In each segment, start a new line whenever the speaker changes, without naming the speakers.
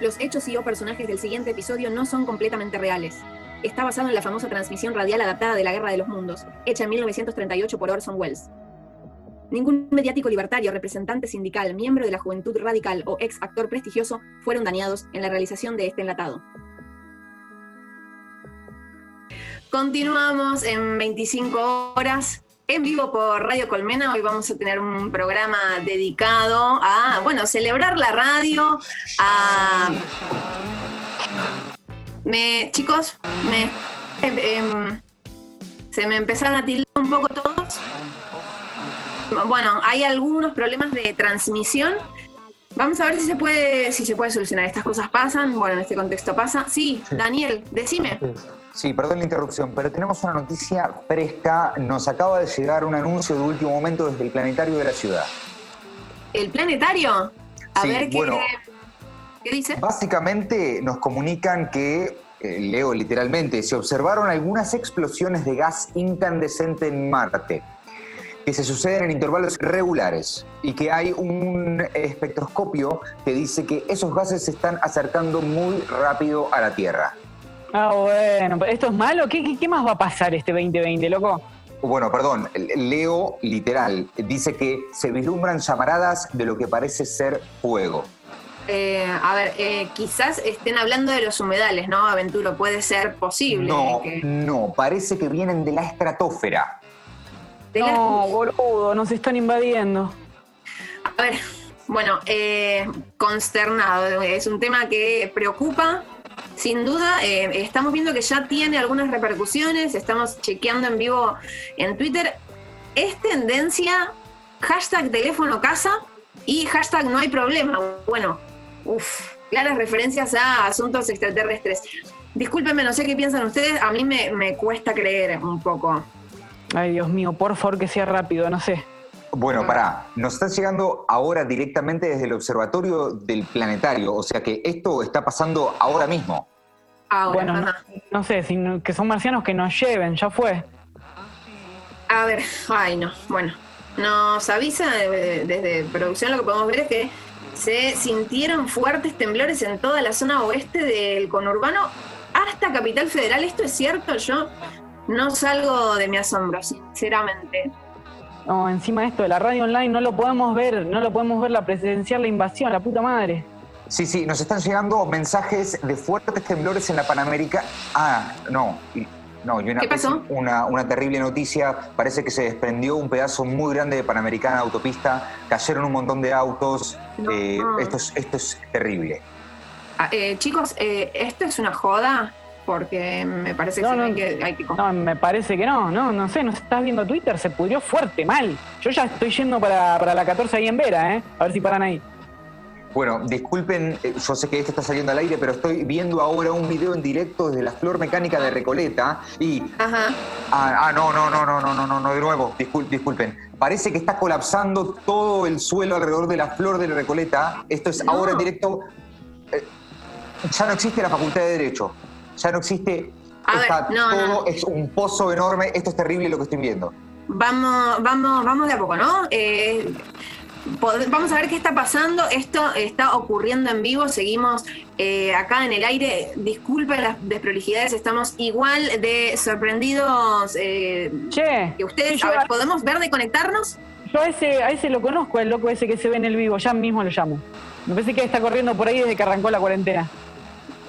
Los hechos y o personajes del siguiente episodio no son completamente reales. Está basado en la famosa transmisión radial adaptada de La Guerra de los Mundos, hecha en 1938 por Orson Welles. Ningún mediático libertario, representante sindical, miembro de la juventud radical o ex actor prestigioso fueron dañados en la realización de este enlatado. Continuamos en 25 horas en vivo por Radio Colmena. Hoy vamos a tener un programa dedicado a, bueno, celebrar la radio, a... Me, chicos, me, em, em, se me empezaron a tildar un poco todos. Bueno, hay algunos problemas de transmisión. Vamos a ver si se puede, si se puede solucionar. Estas cosas pasan. Bueno, en este contexto pasa. Sí, Daniel, decime.
Sí, perdón la interrupción, pero tenemos una noticia fresca. Nos acaba de llegar un anuncio de último momento desde el planetario de la ciudad.
¿El planetario? A ver qué, qué dice.
Básicamente nos comunican que, eh, leo literalmente, se observaron algunas explosiones de gas incandescente en Marte que se suceden en intervalos regulares y que hay un espectroscopio que dice que esos gases se están acercando muy rápido a la Tierra.
Ah, bueno, ¿esto es malo? ¿Qué, qué, más va a pasar este 2020, loco?
Bueno, perdón, leo literal. Dice que se vislumbran llamaradas de lo que parece ser fuego.
Eh, a ver, eh, quizás estén hablando de los humedales, ¿no, Aventuro? Puede ser posible.
No, no, parece que vienen de la estratosfera.
No, boludo, nos están invadiendo.
A ver, bueno, eh, consternado. Es un tema que preocupa, sin duda, eh, estamos viendo que ya tiene algunas repercusiones, estamos chequeando en vivo en Twitter. Es tendencia hashtag teléfono casa y hashtag no hay problema. Bueno, uff, claras referencias a asuntos extraterrestres. Discúlpenme, no sé qué piensan ustedes, a mí me, me cuesta creer un poco.
Ay, Dios mío, por favor que sea rápido, no sé.
Bueno, pará, nos está llegando ahora directamente desde el observatorio del planetario, o sea que esto está pasando ahora mismo.
Ahora,
bueno, no, sé, que son marcianos que nos lleven, ya fue.
A ver, ay no, bueno, nos avisa desde producción lo que podemos ver es que se sintieron fuertes temblores en toda la zona oeste del conurbano hasta Capital Federal. ¿Esto es cierto? Yo no salgo de mi asombro, sinceramente.
No, encima de esto de la radio online no lo podemos ver, no lo podemos ver la presencial, la invasión, la puta madre.
Sí, sí, nos están llegando mensajes de fuertes temblores en la Panamérica. Ah, no, no, y una,
¿Qué pasó?
Una, una, terrible noticia. Parece que se desprendió un pedazo muy grande de Panamericana de autopista. Cayeron un montón de autos. Eh, esto, es, esto es terrible.
Ah, eh, chicos, eh, ¿esto es una joda? porque me parece que,
no, No, me parece que no, no, no sé, no estás viendo Twitter, se pudrió fuerte, mal. Yo ya estoy yendo para, para la 14 ahí en Vera, ¿eh? A ver si paran ahí.
Bueno, disculpen, eh, yo sé que esto está saliendo al aire, pero estoy viendo ahora un video en directo desde la Flor Mecánica de Recoleta y...
Ajá.
Ah, ah no, no, no, no, no, no, no, de nuevo, Discul disculpen. Parece que está colapsando todo el suelo alrededor de la Flor de Recoleta. Esto es ahora en directo... Eh, ya no existe la Facultad de Derecho ya no existe. está todo, es un pozo enorme. Esto es terrible lo que estoy viendo.
Vamos, vamos, vamos de a poco, ¿no? Eh, vamos a ver qué está pasando. Esto está ocurriendo en vivo. Seguimos eh, acá en el aire. Disculpen las desprolijidades. Estamos igual de sorprendidos
eh, che,
que ustedes. a ver, ¿podemos ver de conectarnos?
Yo a ese, a ese lo conozco, el loco ese que se ve en el vivo. Ya mismo lo llamo. Me parece que está corriendo por ahí desde que arrancó la cuarentena.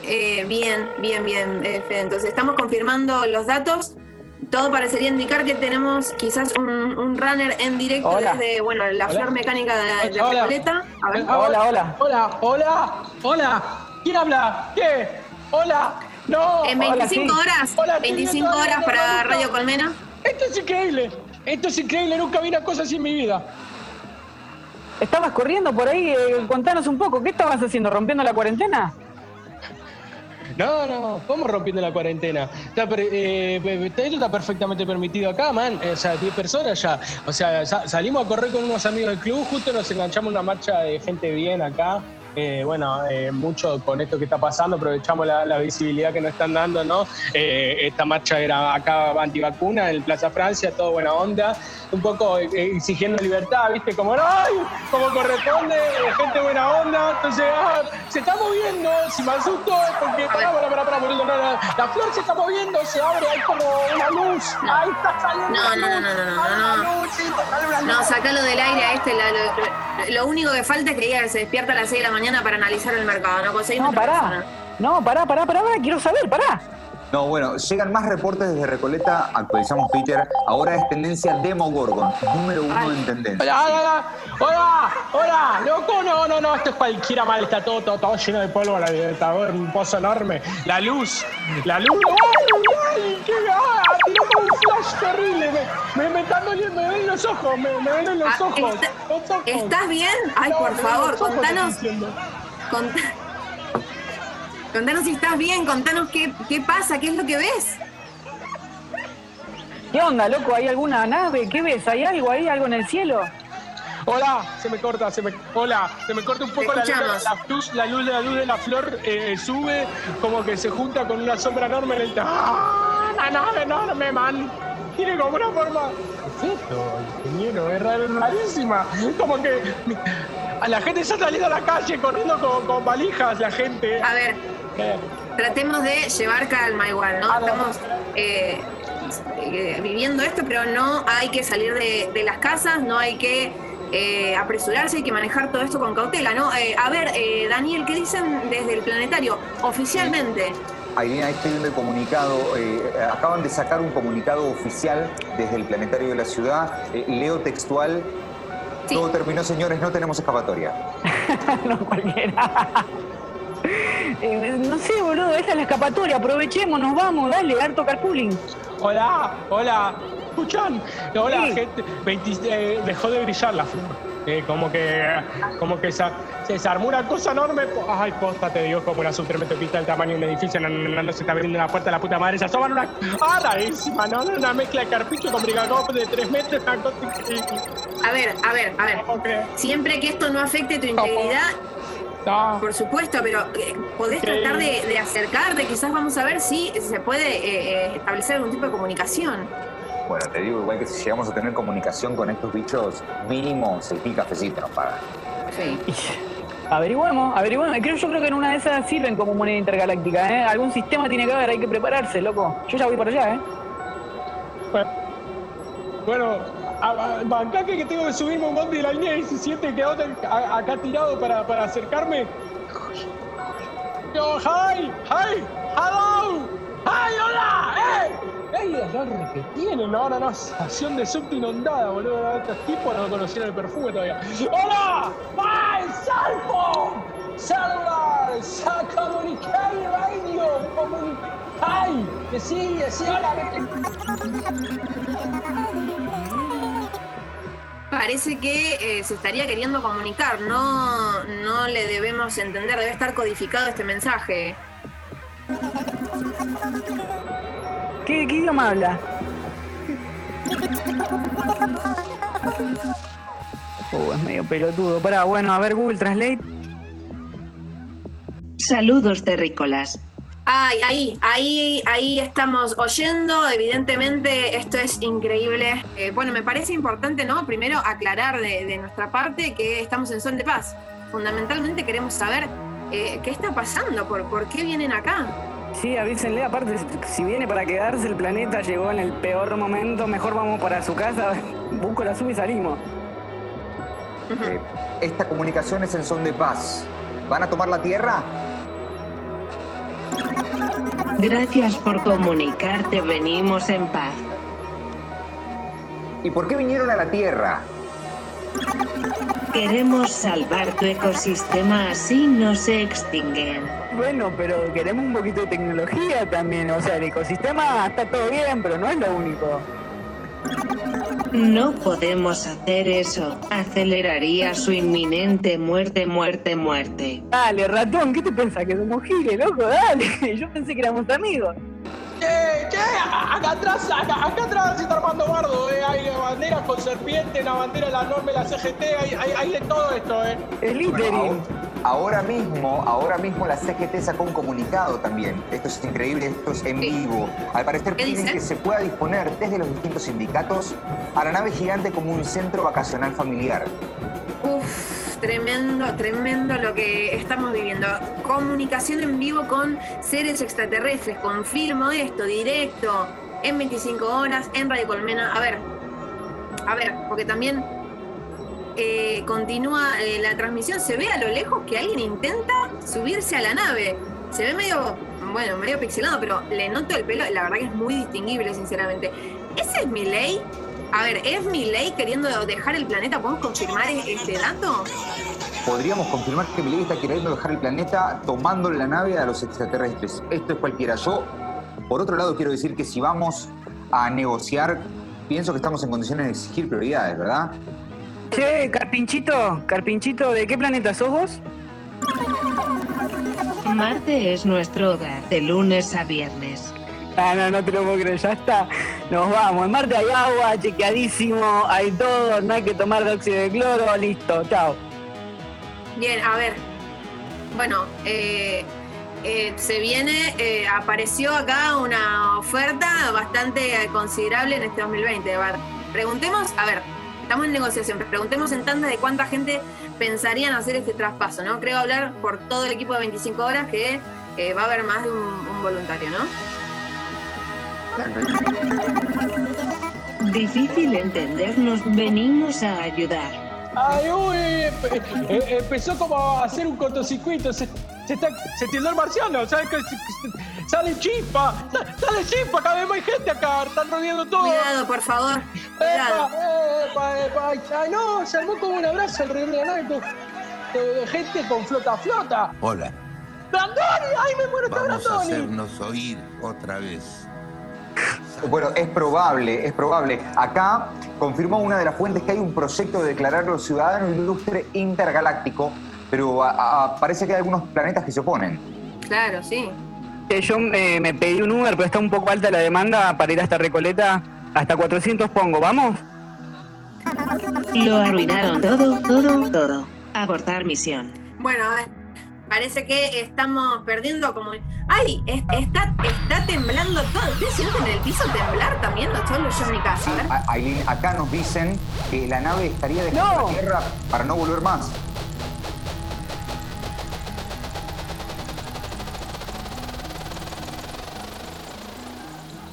Eh, bien, bien, bien, Entonces, estamos confirmando los datos. Todo parecería indicar que tenemos quizás un, runner en directo desde, bueno, la flor mecánica de, de
hola.
A
ver. Hola, hola.
Hola, hola, hola. ¿Quién habla? ¿Qué? Hola. No.
En 25 horas. 25 horas para Radio Colmena.
Esto es increíble. Esto es increíble. Nunca vi una cosa así en mi vida.
Estabas corriendo por ahí. Eh, contanos un poco. ¿Qué estabas haciendo? ¿Rompiendo la cuarentena?
No, no, ¿cómo rompiendo la cuarentena? Está, eh, esto está perfectamente permitido acá, man. O sea, 10 personas ya. O sea, salimos a correr con unos amigos del club, justo nos enganchamos una marcha de gente bien acá. Eh, bueno, eh, mucho con esto que está pasando, aprovechamos la, visibilidad que nos están dando, ¿no? Eh, esta marcha era acá antivacuna en Plaza Francia, todo buena onda, un poco exigiendo libertad, ¿viste? Como, ¡ay! Como corresponde, gente buena onda, entonces, ah, se está moviendo, si me asusto es porque, la flor se está moviendo, se abre, hay como una luz, ahí está saliendo.
No, no, no, no, no, no, no, no, sacalo del aire a este, lado lo, único que falta es que diga que se despierta a las 6 de la mañana para analizar el mercado, ¿no?
no, pará. No, pará, pará, pará, quiero saber, pará.
No, bueno, llegan más reportes desde Recoleta, actualizamos Twitter, ahora es tendencia Demogorgon, número uno en tendencia.
Hola, hola, hola, loco, no, no, no, esto es cualquiera mal, está todo, todo, lleno de polvo, la libertador, un pozo enorme, la luz, la luz, ¡ay, flash terrible, me, me, están doliendo, me ven los ojos, me, me ven en los, ah, ojos,
¿Estás bien? Ay, por favor, contanos, contanos. Contanos si estás bien, contanos qué, qué pasa, qué es lo que ves.
¿Qué onda, loco? ¿Hay alguna nave? ¿Qué ves? ¿Hay algo ahí? ¿Algo en el cielo?
Hola, se me corta, se me, hola, se me corta un poco la luz, la, luz, la luz de la luz de la flor eh, sube, como que se junta con una sombra enorme en el ¡Ah! La nave enorme, man. Tiene como una forma. ¿Qué es esto, ingeniero? Es rarísima. Como que a la gente está saliendo a la calle corriendo con, con valijas, la gente.
A ver, Tratemos de llevar calma igual, ¿no? Estamos eh, eh, viviendo esto, pero no hay que salir de, las casas, no hay que eh, apresurarse, hay que manejar todo esto con cautela, ¿no? a ver, Daniel, ¿qué dicen desde el planetario? Oficialmente.
Ahí estoy viendo el comunicado. acaban de sacar un comunicado oficial desde el planetario de la ciudad. leo textual. Todo terminó, señores, no tenemos escapatoria.
no, cualquiera. Eh, no sé, boludo, esta es la escapatoria, aprovechemos, nos vamos, dale, harto carpooling.
Hola, hola, escuchan. Hola, gente. Eh, dejó de brillar la flor. Eh, como que, como que se, se, armó una cosa enorme. Ay, posta, te digo, como una subtermetopista del tamaño de un edificio. No, no, se está abriendo la puerta de la puta madre. Se asoman una. ¡Ah, rarísima! ¿no? Una mezcla de carpicho con brigacop de tres metros.
A ver, a ver, a ver. Siempre que esto no afecte tu integridad. Por supuesto, pero eh, podés tratar de, acercarte, quizás vamos a ver si se puede eh, eh, establecer algún tipo de comunicación.
Bueno, te digo, igual que si llegamos a tener comunicación con estos bichos, mínimo se el cafecito nos pagan.
Sí. Averiguamos, averiguamos. Creo, yo creo que en una de esas sirven como moneda intergaláctica, ¿eh? Algún sistema tiene que haber, hay que prepararse, loco. Yo ya voy para allá, ¿eh?
Bueno, bancate que tengo que subirme un bondi de la línea 17 que acá tirado para, para acercarme. Yo, hi, hi, hello, hi, hola. ¡Ey, la que tienen! Ahora no, estación de subte inundada, boludo. Estos tipos no conocieron el perfume todavía. ¡Hola! ¡Ay, salvo! ¡Celular! ¡Sa comunicar radio! ¡Ay! ¡Que sí, que sí! ¡Hola!
Parece que eh, se estaría queriendo comunicar, no, no le debemos entender, debe estar codificado este mensaje.
¿Qué, idioma habla? Oh, es medio pelotudo. Pará, bueno, a ver Google Translate.
Saludos terrícolas.
Ay, ahí, ahí, ahí estamos oyendo. Evidentemente, esto es increíble. Eh, bueno, me parece importante, ¿no? Primero aclarar de, nuestra parte que estamos en son de paz. Fundamentalmente queremos saber eh, qué está pasando, por, por qué vienen acá.
Sí, avísenle, aparte, si viene para quedarse, el planeta llegó en el peor momento, mejor vamos para su casa, busco la sub y salimos.
Eh, esta comunicación es en son de paz. ¿Van a tomar la Tierra?
Gracias por comunicarte, venimos en paz.
¿Y por qué vinieron a la Tierra?
Queremos salvar tu ecosistema, así no se extinguen.
Bueno, pero queremos un poquito de tecnología también. O sea, el ecosistema está todo bien, pero no es lo único.
No podemos hacer eso. Aceleraría su inminente muerte, muerte, muerte.
Dale, ratón, ¿qué te pensás? Que somos giles, loco? Dale. Yo pensé que éramos amigos.
Acá atrás, acá, atrás se está armando bardo, eh. Hay banderas con serpiente, una bandera, la enorme, la CGT, hay, hay, de todo esto, eh.
El littering.
ahora mismo, ahora mismo la CGT sacó un comunicado también. Esto es increíble, esto es en
Sí.
vivo. Al parecer
¿Qué
piden
dice?
que se pueda disponer desde los distintos sindicatos a la nave gigante como un centro vacacional familiar.
Uf, tremendo, tremendo lo que estamos viviendo. Comunicación en vivo con seres extraterrestres. Confirmo esto, directo, en 25 horas, en Radio Colmena. A ver, a ver, porque también eh, continúa eh, la transmisión. Se ve a lo lejos que alguien intenta subirse a la nave. Se ve medio, bueno, medio pixelado, pero le noto el pelo. La verdad que es muy distinguible, sinceramente. ¿Ese es mi ley? A ver, ¿es mi ley queriendo dejar el planeta? ¿Podemos confirmar este dato?
Podríamos confirmar que Milei está queriendo dejar el planeta tomando la nave a los extraterrestres. Esto es cualquiera. Yo, por otro lado, quiero decir que si vamos a negociar, pienso que estamos en condiciones de exigir prioridades, ¿verdad?
Che, Carpinchito, Carpinchito, ¿de qué planeta sos vos?
Marte es nuestro hogar de lunes a viernes.
Ah, no, no te lo puedo creer, ya está. Nos vamos. En Marte hay agua, chequeadísimo, hay todo, no hay que tomar dióxido de cloro, listo, chao.
Bien, a ver. Bueno, eh, eh, se viene, eh, apareció acá una oferta bastante considerable en este 2020. A ver, preguntemos, a ver, estamos en negociación, pero preguntemos en tanda de cuánta gente pensaría en hacer este traspaso, ¿no? Creo hablar por todo el equipo de 25 horas que eh, va a haber más de un voluntario, ¿no?
Difícil entendernos, venimos a ayudar.
Ay, uy, empe- eh, empezó como a hacer un cortocircuito. Se, se, está, se tildó el marciano, ¿sabes? Que, se- que- sale chispa, sa- sale chispa, cada vez más gente acá, están rodeando todo.
Cuidado, por favor. Cuidado.
epa, epa, ay, ay, no, se armó como un abrazo alrededor de la nave, con- de gente con flota flota.
Hola,
¡Brandoni! ¡Ay, me muero, está
vamos a
Brandoni!
hacernos oír otra vez.
Bueno, es probable, es probable. Acá confirmó una de las fuentes que hay un proyecto de declararlo ciudadano ilustre intergaláctico, pero a- a- parece que hay algunos planetas que se oponen.
Claro, sí.
Eh, Yo eh, me pedí un Uber, pero está un poco alta la demanda para ir hasta Recoleta. Hasta 400 pongo, ¿vamos?
Lo arruinaron todo, todo, todo. Abortar misión.
Bueno, a ver, parece que estamos perdiendo como... ¡Ay! es- está, está temblando todo. ¿Ustedes sienten el piso temblar también? ¿O solo yo en mi casa? A-
Aileen, acá nos dicen que la nave estaría dejando
No.
la Tierra para no volver más.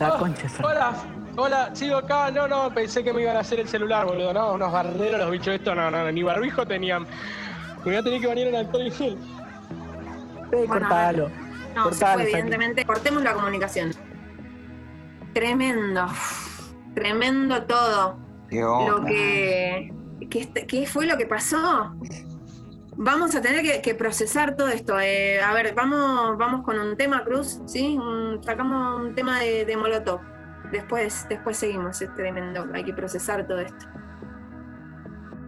La concha. esa.
Hola, hola, sigo acá. No, no, pensé que me iban a hacer el celular, boludo. No, unos barderos los bichos estos, no, no, ni barbijo tenían. Me voy a tener que venir en alcohol y gel.
Eh,
Bueno,
cortalo.
No, se fue, evidentemente. Cortemos la comunicación. Tremendo. Tremendo todo.
Qué
Lo que. ¿Qué, est- qué fue lo que pasó? Vamos a tener que, que procesar todo esto. Eh, a ver, vamos, vamos con un tema, Cruz, ¿sí? Un- sacamos un tema de, de Molotov. Después, después seguimos, es tremendo. Hay que procesar todo esto.